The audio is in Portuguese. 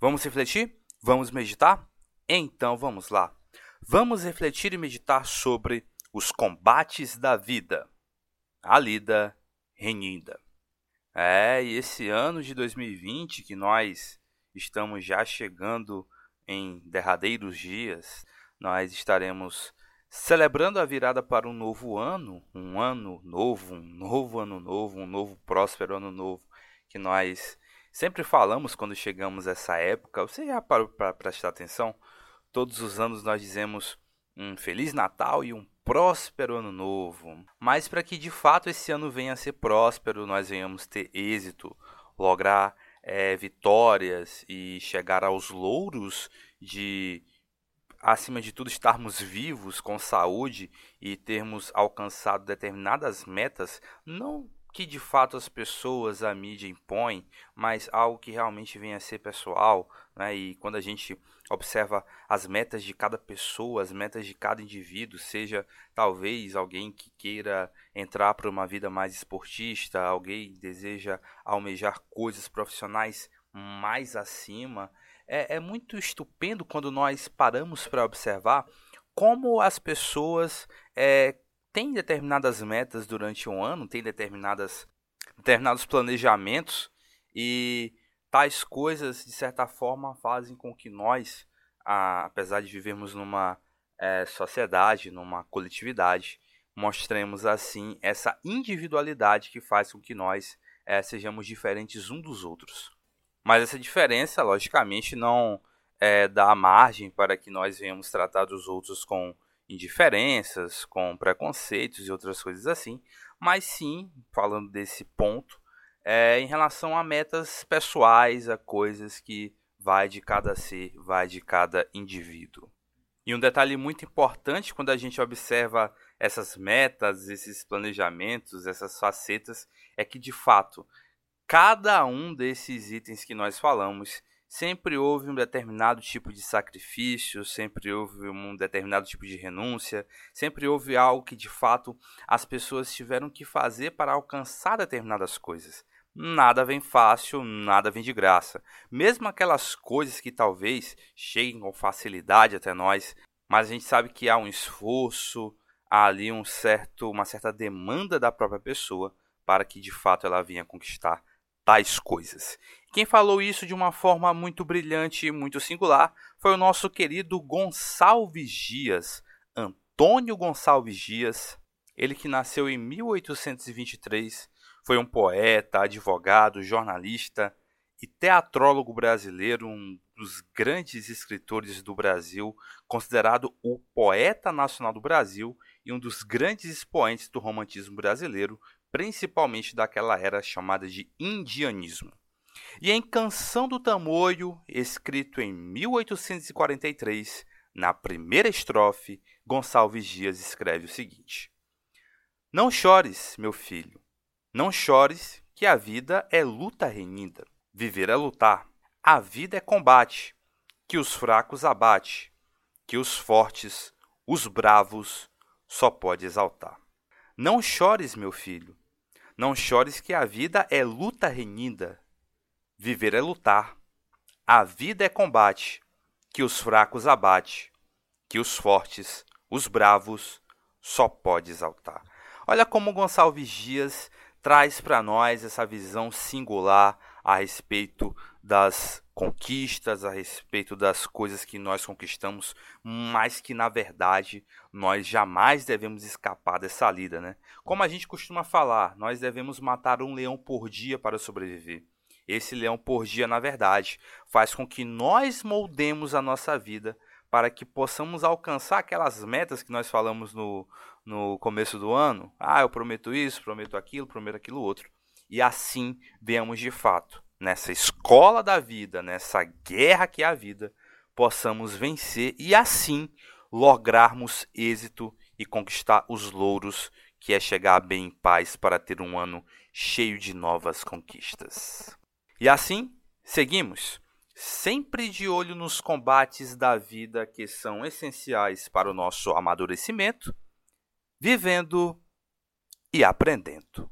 Vamos refletir? Vamos meditar? Então vamos lá. Vamos refletir e meditar sobre os combates da vida. A lida renhida. É, e esse ano de 2020 que nós estamos já chegando em derradeiros dias, nós estaremos celebrando a virada para um novo ano, um ano novo, um novo ano novo, um novo próspero ano novo, que nós sempre falamos quando chegamos a essa época. Você já parou para prestar atenção? Todos os anos nós dizemos um Feliz Natal e um próspero ano novo. Mas para que de fato esse ano venha a ser próspero, nós venhamos ter êxito, lograr é, vitórias e chegar aos louros de acima de tudo, estarmos vivos com saúde e termos alcançado determinadas metas, não que de fato as pessoas, a mídia impõem, mas algo que realmente venha a ser pessoal, né? E quando a gente observa as metas de cada pessoa, as metas de cada indivíduo, seja talvez alguém que queira entrar para uma vida mais esportista, alguém deseja almejar coisas profissionais mais acima, é, é muito estupendo quando nós paramos para observar como as pessoas é, têm determinadas metas durante um ano, têm determinadas, determinados planejamentos e tais coisas, de certa forma, fazem com que nós, apesar de vivermos numa é, sociedade, numa coletividade, mostremos assim essa individualidade que faz com que nós é, sejamos diferentes um dos outros. Mas essa diferença, logicamente, não é, dá margem para que nós venhamos tratar os outros com indiferenças, com preconceitos e outras coisas assim, mas sim, falando desse ponto, é, em relação a metas pessoais, a coisas que vai de cada ser, vai de cada indivíduo. E um detalhe muito importante quando a gente observa essas metas, esses planejamentos, essas facetas, é que de fato cada um desses itens que nós falamos sempre houve um determinado tipo de sacrifício, sempre houve um determinado tipo de renúncia, sempre houve algo que de fato as pessoas tiveram que fazer para alcançar determinadas coisas. Nada vem fácil, nada vem de graça. Mesmo aquelas coisas que talvez cheguem com facilidade até nós, mas a gente sabe que há um esforço, há ali um certo, uma certa demanda da própria pessoa para que de fato ela venha conquistar tais coisas. Quem falou isso de uma forma muito brilhante e muito singular foi o nosso querido Gonçalves Dias, Antônio Gonçalves Dias, ele que nasceu em 1823, foi um poeta, advogado, jornalista e teatrólogo brasileiro, um dos grandes escritores do Brasil, considerado o poeta nacional do Brasil e um dos grandes expoentes do romantismo brasileiro, principalmente daquela era chamada de indianismo. E em Canção do Tamoio, escrito em 1843, na primeira estrofe, Gonçalves Dias escreve o seguinte: Não chores, meu filho, não chores, que a vida é luta renhida. Viver é lutar, a vida é combate, que os fracos abate, que os fortes, os bravos, só pode exaltar. Não chores, meu filho, não chores que a vida é luta renhida. Viver é lutar. A vida é combate, que os fracos abate, que os fortes, os bravos, só pode exaltar. Olha como Gonçalves Dias traz para nós essa visão singular a respeito das conquistas, a respeito das coisas que nós conquistamos, mas que na verdade nós jamais devemos escapar dessa lida, né? Como a gente costuma falar, nós devemos matar um leão por dia para sobreviver. Esse leão por dia, na verdade, faz com que nós moldemos a nossa vida para que possamos alcançar aquelas metas que nós falamos no, no começo do ano. Ah, eu prometo isso, prometo aquilo, prometo aquilo outro. E assim venhamos de fato nessa escola da vida, nessa guerra que é a vida, possamos vencer e assim lograrmos êxito e conquistar os louros que é chegar bem em paz para ter um ano cheio de novas conquistas. E assim, seguimos, sempre de olho nos combates da vida que são essenciais para o nosso amadurecimento, vivendo e aprendendo.